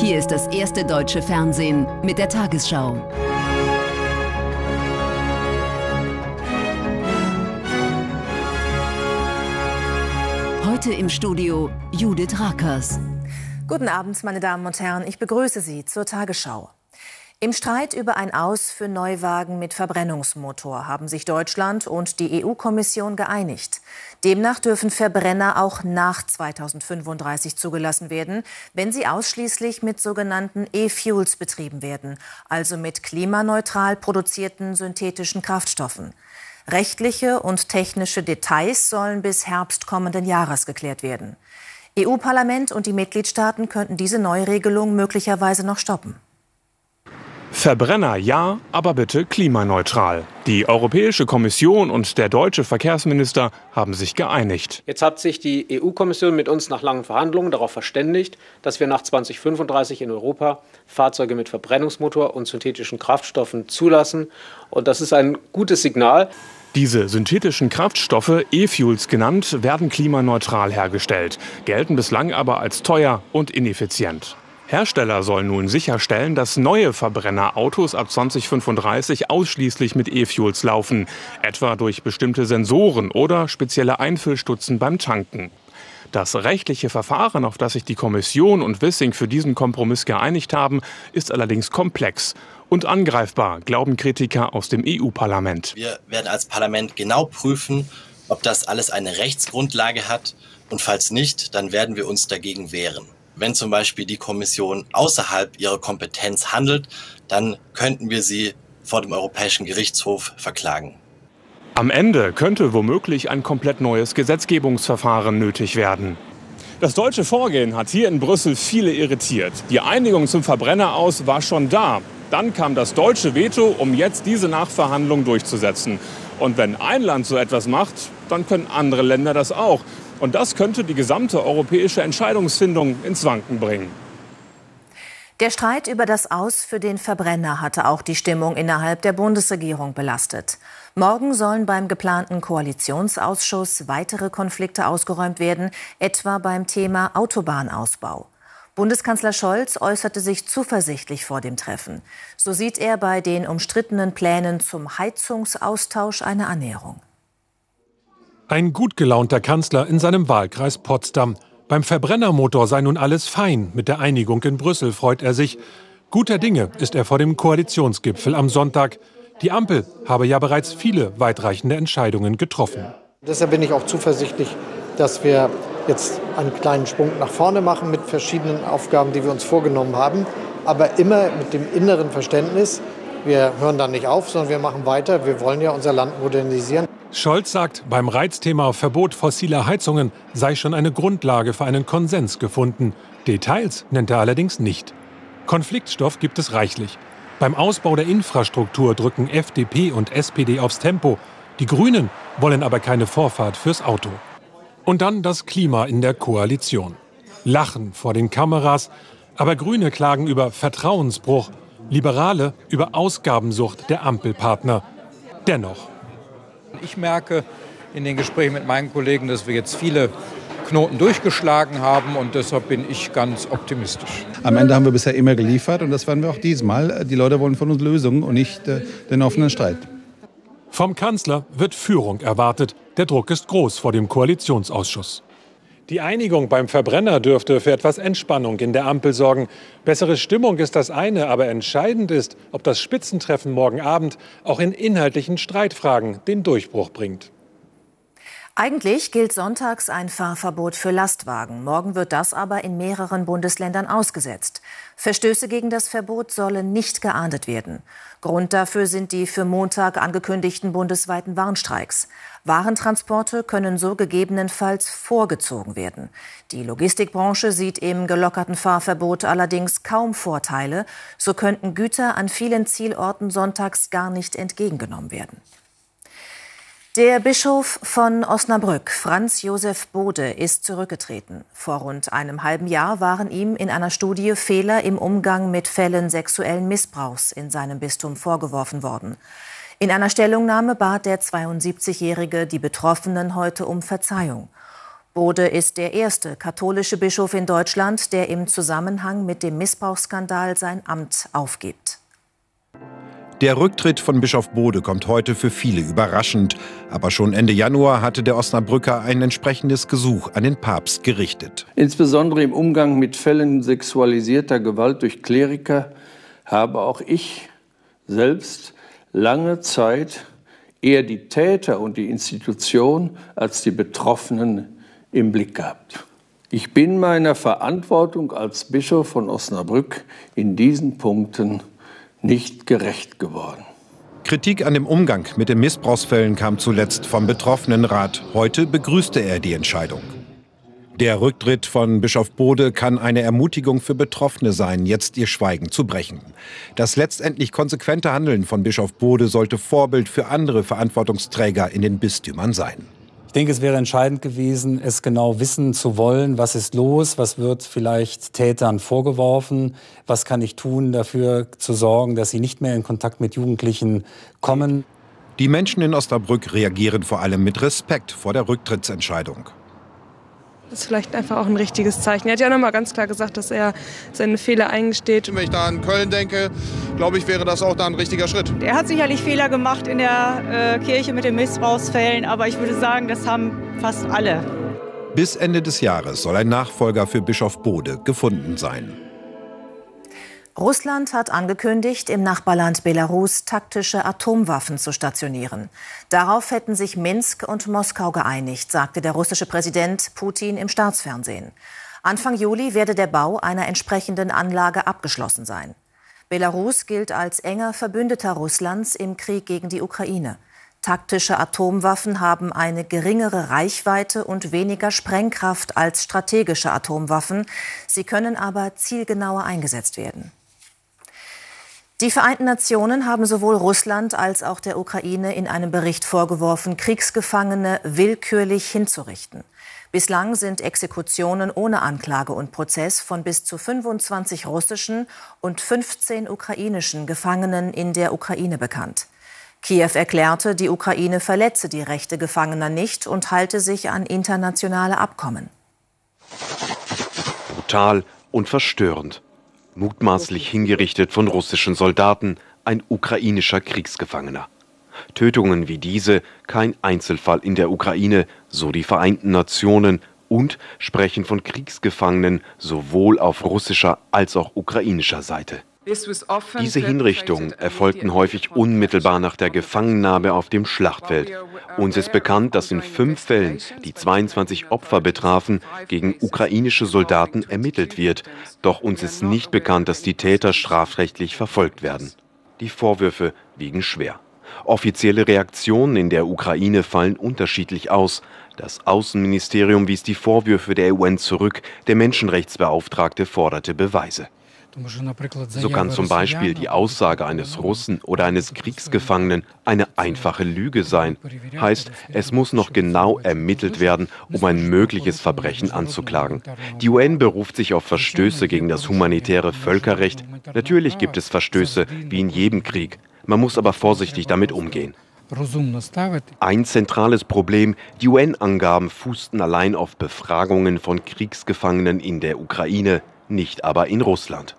Hier ist das erste deutsche Fernsehen mit der Tagesschau. Heute im Studio Judith Rakers. Guten Abend, meine Damen und Herren. Ich begrüße Sie zur Tagesschau. Im Streit über ein Aus für Neuwagen mit Verbrennungsmotor haben sich Deutschland und die EU-Kommission geeinigt. Demnach dürfen Verbrenner auch nach 2035 zugelassen werden, wenn sie ausschließlich mit sogenannten E-Fuels betrieben werden, also mit klimaneutral produzierten synthetischen Kraftstoffen. Rechtliche und technische Details sollen bis Herbst kommenden Jahres geklärt werden. EU-Parlament und die Mitgliedstaaten könnten diese Neuregelung möglicherweise noch stoppen. Verbrenner ja, aber bitte klimaneutral. Die Europäische Kommission und der deutsche Verkehrsminister haben sich geeinigt. Jetzt hat sich die EU-Kommission mit uns nach langen Verhandlungen darauf verständigt, dass wir nach 2035 in Europa Fahrzeuge mit Verbrennungsmotor und synthetischen Kraftstoffen zulassen. Und das ist ein gutes Signal. Diese synthetischen Kraftstoffe, E-Fuels genannt, werden klimaneutral hergestellt, gelten bislang aber als teuer und ineffizient. Hersteller sollen nun sicherstellen, dass neue Verbrennerautos ab 2035 ausschließlich mit E-Fuels laufen, etwa durch bestimmte Sensoren oder spezielle Einfüllstutzen beim Tanken. Das rechtliche Verfahren, auf das sich die Kommission und Wissing für diesen Kompromiss geeinigt haben, ist allerdings komplex und angreifbar, glauben Kritiker aus dem EU-Parlament. Wir werden als Parlament genau prüfen, ob das alles eine Rechtsgrundlage hat und falls nicht, dann werden wir uns dagegen wehren. Wenn zum Beispiel die Kommission außerhalb ihrer Kompetenz handelt, dann könnten wir sie vor dem Europäischen Gerichtshof verklagen. Am Ende könnte womöglich ein komplett neues Gesetzgebungsverfahren nötig werden. Das deutsche Vorgehen hat hier in Brüssel viele irritiert. Die Einigung zum Verbrenner aus war schon da. Dann kam das deutsche Veto, um jetzt diese Nachverhandlung durchzusetzen. Und wenn ein Land so etwas macht, dann können andere Länder das auch. Und das könnte die gesamte europäische Entscheidungsfindung ins Wanken bringen. Der Streit über das Aus für den Verbrenner hatte auch die Stimmung innerhalb der Bundesregierung belastet. Morgen sollen beim geplanten Koalitionsausschuss weitere Konflikte ausgeräumt werden, etwa beim Thema Autobahnausbau. Bundeskanzler Scholz äußerte sich zuversichtlich vor dem Treffen. So sieht er bei den umstrittenen Plänen zum Heizungsaustausch eine Annäherung. Ein gut gelaunter Kanzler in seinem Wahlkreis Potsdam. Beim Verbrennermotor sei nun alles fein. Mit der Einigung in Brüssel freut er sich. Guter Dinge ist er vor dem Koalitionsgipfel am Sonntag. Die Ampel habe ja bereits viele weitreichende Entscheidungen getroffen. Deshalb bin ich auch zuversichtlich, dass wir jetzt einen kleinen Sprung nach vorne machen mit verschiedenen Aufgaben, die wir uns vorgenommen haben. Aber immer mit dem inneren Verständnis, wir hören da nicht auf, sondern wir machen weiter. Wir wollen ja unser Land modernisieren. Scholz sagt, beim Reizthema Verbot fossiler Heizungen sei schon eine Grundlage für einen Konsens gefunden. Details nennt er allerdings nicht. Konfliktstoff gibt es reichlich. Beim Ausbau der Infrastruktur drücken FDP und SPD aufs Tempo. Die Grünen wollen aber keine Vorfahrt fürs Auto. Und dann das Klima in der Koalition. Lachen vor den Kameras, aber Grüne klagen über Vertrauensbruch, Liberale über Ausgabensucht der Ampelpartner. Dennoch ich merke in den Gesprächen mit meinen Kollegen, dass wir jetzt viele Knoten durchgeschlagen haben und deshalb bin ich ganz optimistisch. Am Ende haben wir bisher immer geliefert und das werden wir auch diesmal. Die Leute wollen von uns Lösungen und nicht äh, den offenen Streit. Vom Kanzler wird Führung erwartet. Der Druck ist groß vor dem Koalitionsausschuss. Die Einigung beim Verbrenner dürfte für etwas Entspannung in der Ampel sorgen. Bessere Stimmung ist das eine, aber entscheidend ist, ob das Spitzentreffen morgen Abend auch in inhaltlichen Streitfragen den Durchbruch bringt. Eigentlich gilt sonntags ein Fahrverbot für Lastwagen. Morgen wird das aber in mehreren Bundesländern ausgesetzt. Verstöße gegen das Verbot sollen nicht geahndet werden. Grund dafür sind die für Montag angekündigten bundesweiten Warnstreiks. Warentransporte können so gegebenenfalls vorgezogen werden. Die Logistikbranche sieht im gelockerten Fahrverbot allerdings kaum Vorteile. So könnten Güter an vielen Zielorten sonntags gar nicht entgegengenommen werden. Der Bischof von Osnabrück, Franz Josef Bode, ist zurückgetreten. Vor rund einem halben Jahr waren ihm in einer Studie Fehler im Umgang mit Fällen sexuellen Missbrauchs in seinem Bistum vorgeworfen worden. In einer Stellungnahme bat der 72-Jährige die Betroffenen heute um Verzeihung. Bode ist der erste katholische Bischof in Deutschland, der im Zusammenhang mit dem Missbrauchsskandal sein Amt aufgibt. Der Rücktritt von Bischof Bode kommt heute für viele überraschend. Aber schon Ende Januar hatte der Osnabrücker ein entsprechendes Gesuch an den Papst gerichtet. Insbesondere im Umgang mit Fällen sexualisierter Gewalt durch Kleriker habe auch ich selbst lange Zeit eher die Täter und die Institution als die Betroffenen im Blick gehabt. Ich bin meiner Verantwortung als Bischof von Osnabrück in diesen Punkten nicht gerecht geworden. Kritik an dem Umgang mit den Missbrauchsfällen kam zuletzt vom Betroffenenrat. Heute begrüßte er die Entscheidung. Der Rücktritt von Bischof Bode kann eine Ermutigung für Betroffene sein, jetzt ihr Schweigen zu brechen. Das letztendlich konsequente Handeln von Bischof Bode sollte Vorbild für andere Verantwortungsträger in den Bistümern sein. Ich denke, es wäre entscheidend gewesen, es genau wissen zu wollen, was ist los, was wird vielleicht Tätern vorgeworfen, was kann ich tun, dafür zu sorgen, dass sie nicht mehr in Kontakt mit Jugendlichen kommen. Die Menschen in Osnabrück reagieren vor allem mit Respekt vor der Rücktrittsentscheidung. Das ist vielleicht einfach auch ein richtiges Zeichen. Er hat ja nochmal ganz klar gesagt, dass er seine Fehler eingesteht. Wenn ich da an Köln denke, glaube ich, wäre das auch da ein richtiger Schritt. Er hat sicherlich Fehler gemacht in der äh, Kirche mit den Missbrauchsfällen, aber ich würde sagen, das haben fast alle. Bis Ende des Jahres soll ein Nachfolger für Bischof Bode gefunden sein. Russland hat angekündigt, im Nachbarland Belarus taktische Atomwaffen zu stationieren. Darauf hätten sich Minsk und Moskau geeinigt, sagte der russische Präsident Putin im Staatsfernsehen. Anfang Juli werde der Bau einer entsprechenden Anlage abgeschlossen sein. Belarus gilt als enger Verbündeter Russlands im Krieg gegen die Ukraine. Taktische Atomwaffen haben eine geringere Reichweite und weniger Sprengkraft als strategische Atomwaffen. Sie können aber zielgenauer eingesetzt werden. Die Vereinten Nationen haben sowohl Russland als auch der Ukraine in einem Bericht vorgeworfen, Kriegsgefangene willkürlich hinzurichten. Bislang sind Exekutionen ohne Anklage und Prozess von bis zu 25 russischen und 15 ukrainischen Gefangenen in der Ukraine bekannt. Kiew erklärte, die Ukraine verletze die Rechte Gefangener nicht und halte sich an internationale Abkommen. Brutal und verstörend mutmaßlich hingerichtet von russischen Soldaten, ein ukrainischer Kriegsgefangener. Tötungen wie diese kein Einzelfall in der Ukraine, so die Vereinten Nationen, und sprechen von Kriegsgefangenen sowohl auf russischer als auch ukrainischer Seite. Diese Hinrichtungen erfolgten häufig unmittelbar nach der Gefangennahme auf dem Schlachtfeld. Uns ist bekannt, dass in fünf Fällen, die 22 Opfer betrafen, gegen ukrainische Soldaten ermittelt wird. Doch uns ist nicht bekannt, dass die Täter strafrechtlich verfolgt werden. Die Vorwürfe wiegen schwer. Offizielle Reaktionen in der Ukraine fallen unterschiedlich aus. Das Außenministerium wies die Vorwürfe der UN zurück, der Menschenrechtsbeauftragte forderte Beweise. So kann zum Beispiel die Aussage eines Russen oder eines Kriegsgefangenen eine einfache Lüge sein. Heißt, es muss noch genau ermittelt werden, um ein mögliches Verbrechen anzuklagen. Die UN beruft sich auf Verstöße gegen das humanitäre Völkerrecht. Natürlich gibt es Verstöße, wie in jedem Krieg. Man muss aber vorsichtig damit umgehen. Ein zentrales Problem, die UN-Angaben fußten allein auf Befragungen von Kriegsgefangenen in der Ukraine, nicht aber in Russland.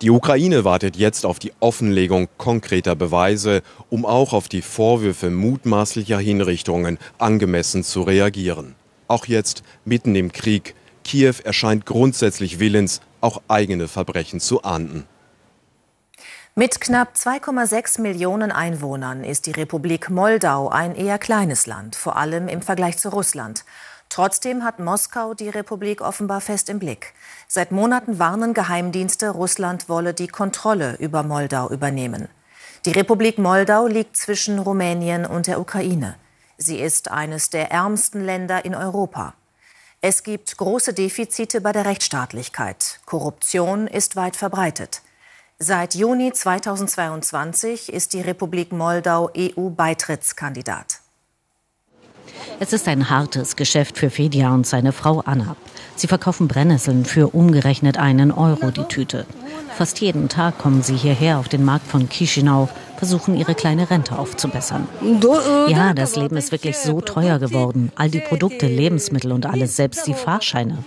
Die Ukraine wartet jetzt auf die Offenlegung konkreter Beweise, um auch auf die Vorwürfe mutmaßlicher Hinrichtungen angemessen zu reagieren. Auch jetzt, mitten im Krieg, Kiew erscheint grundsätzlich willens, auch eigene Verbrechen zu ahnden. Mit knapp 2,6 Millionen Einwohnern ist die Republik Moldau ein eher kleines Land, vor allem im Vergleich zu Russland. Trotzdem hat Moskau die Republik offenbar fest im Blick. Seit Monaten warnen Geheimdienste, Russland wolle die Kontrolle über Moldau übernehmen. Die Republik Moldau liegt zwischen Rumänien und der Ukraine. Sie ist eines der ärmsten Länder in Europa. Es gibt große Defizite bei der Rechtsstaatlichkeit. Korruption ist weit verbreitet. Seit Juni 2022 ist die Republik Moldau EU-Beitrittskandidat. Es ist ein hartes Geschäft für Fedja und seine Frau Anna. Sie verkaufen Brennnesseln für umgerechnet einen Euro die Tüte. Fast jeden Tag kommen sie hierher auf den Markt von Chisinau, versuchen ihre kleine Rente aufzubessern. Ja, das Leben ist wirklich so teuer geworden. All die Produkte, Lebensmittel und alles, selbst die Fahrscheine.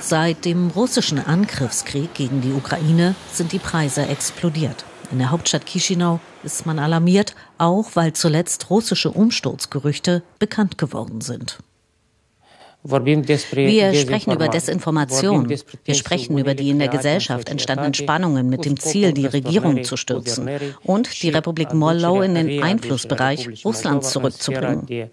Seit dem russischen Angriffskrieg gegen die Ukraine sind die Preise explodiert. In der Hauptstadt Chisinau ist man alarmiert, auch weil zuletzt russische Umsturzgerüchte bekannt geworden sind. Wir sprechen über Desinformation. Wir sprechen über die in der Gesellschaft entstandenen Spannungen mit dem Ziel, die Regierung zu stürzen und die Republik Moldau in den Einflussbereich Russlands zurückzubringen.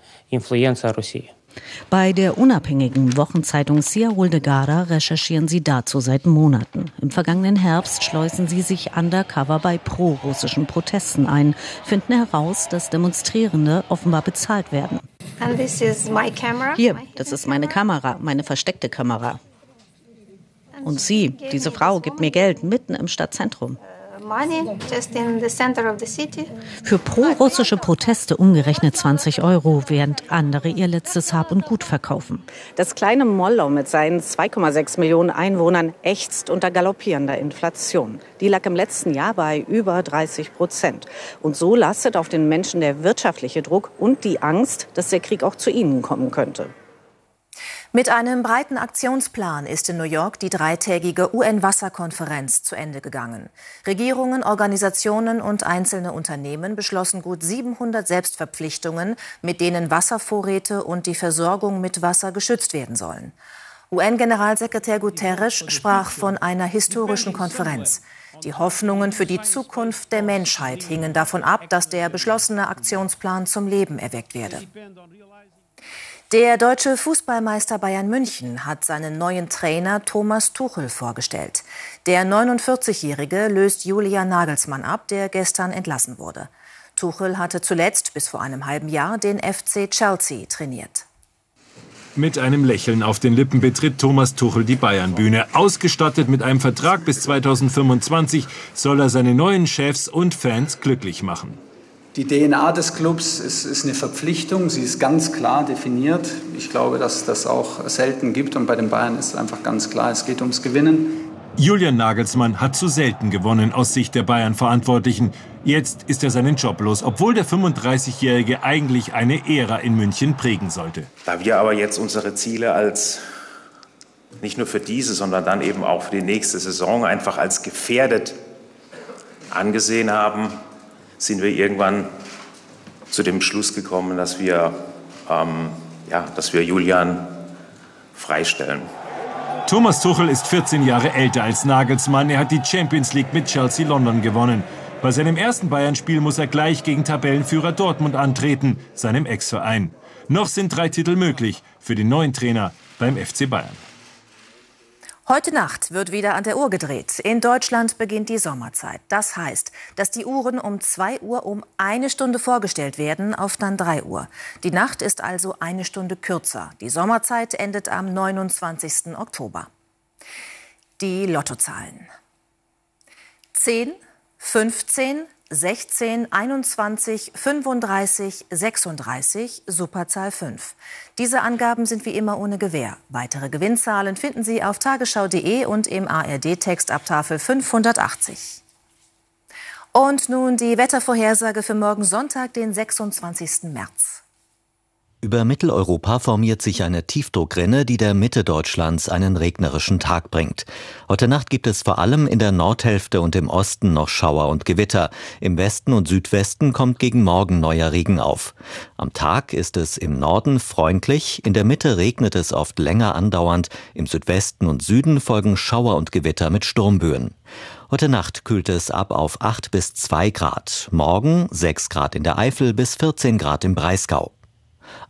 Bei der unabhängigen Wochenzeitung Sia Gara recherchieren sie dazu seit Monaten. Im vergangenen Herbst schleusen sie sich undercover bei pro-russischen Protesten ein, finden heraus, dass Demonstrierende offenbar bezahlt werden. Hier, das ist meine Kamera, meine versteckte Kamera. Und sie, diese Frau, gibt mir Geld mitten im Stadtzentrum. Für pro-russische Proteste umgerechnet 20 Euro, während andere ihr letztes Hab und Gut verkaufen. Das kleine Moldau mit seinen 2,6 Millionen Einwohnern ächzt unter galoppierender Inflation. Die lag im letzten Jahr bei über 30 Prozent. Und so lastet auf den Menschen der wirtschaftliche Druck und die Angst, dass der Krieg auch zu ihnen kommen könnte. Mit einem breiten Aktionsplan ist in New York die dreitägige UN-Wasserkonferenz zu Ende gegangen. Regierungen, Organisationen und einzelne Unternehmen beschlossen gut 700 Selbstverpflichtungen, mit denen Wasservorräte und die Versorgung mit Wasser geschützt werden sollen. UN-Generalsekretär Guterres sprach von einer historischen Konferenz. Die Hoffnungen für die Zukunft der Menschheit hingen davon ab, dass der beschlossene Aktionsplan zum Leben erweckt werde. Der deutsche Fußballmeister Bayern München hat seinen neuen Trainer Thomas Tuchel vorgestellt. Der 49-Jährige löst Julian Nagelsmann ab, der gestern entlassen wurde. Tuchel hatte zuletzt bis vor einem halben Jahr den FC Chelsea trainiert. Mit einem Lächeln auf den Lippen betritt Thomas Tuchel die Bayernbühne. Ausgestattet mit einem Vertrag bis 2025 soll er seine neuen Chefs und Fans glücklich machen. Die DNA des Clubs ist, ist, eine Verpflichtung, sie ist ganz klar definiert. Ich glaube, dass das auch selten gibt und bei den Bayern ist es einfach ganz klar, es geht ums Gewinnen. Julian Nagelsmann hat zu selten gewonnen aus Sicht der Bayern-Verantwortlichen. Jetzt ist er seinen Job los, obwohl der 35-Jährige eigentlich eine Ära in München prägen sollte. Da wir aber jetzt unsere Ziele als nicht nur für diese, sondern dann eben auch für die nächste Saison einfach als gefährdet angesehen haben, sind wir irgendwann zu dem Schluss gekommen, dass wir, ähm, ja, dass wir Julian freistellen. Thomas Tuchel ist 14 Jahre älter als Nagelsmann. Er hat die Champions League mit Chelsea London gewonnen. Bei seinem ersten Bayern-Spiel muss er gleich gegen Tabellenführer Dortmund antreten, seinem Ex-Verein. Noch sind drei Titel möglich für den neuen Trainer beim FC Bayern. Heute Nacht wird wieder an der Uhr gedreht. In Deutschland beginnt die Sommerzeit. Das heißt, dass die Uhren um 2 Uhr um eine Stunde vorgestellt werden auf dann 3 Uhr. Die Nacht ist also eine Stunde kürzer. Die Sommerzeit endet am 29. Oktober. Die Lottozahlen. 10, 15, 16, 21, 35, 36, Superzahl 5. Diese Angaben sind wie immer ohne Gewähr. Weitere Gewinnzahlen finden Sie auf tagesschau.de und im ARD-Text ab Tafel 580. Und nun die Wettervorhersage für morgen Sonntag, den 26. März. Über Mitteleuropa formiert sich eine Tiefdruckrinne, die der Mitte Deutschlands einen regnerischen Tag bringt. Heute Nacht gibt es vor allem in der Nordhälfte und im Osten noch Schauer und Gewitter. Im Westen und Südwesten kommt gegen Morgen neuer Regen auf. Am Tag ist es im Norden freundlich, in der Mitte regnet es oft länger andauernd, im Südwesten und Süden folgen Schauer und Gewitter mit Sturmböen. Heute Nacht kühlt es ab auf 8 bis 2 Grad. Morgen 6 Grad in der Eifel bis 14 Grad im Breisgau.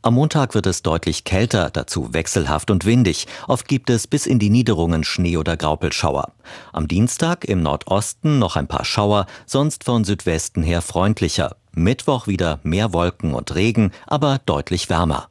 Am Montag wird es deutlich kälter, dazu wechselhaft und windig. Oft gibt es bis in die Niederungen Schnee- oder Graupelschauer. Am Dienstag im Nordosten noch ein paar Schauer, sonst von Südwesten her freundlicher. Mittwoch wieder mehr Wolken und Regen, aber deutlich wärmer.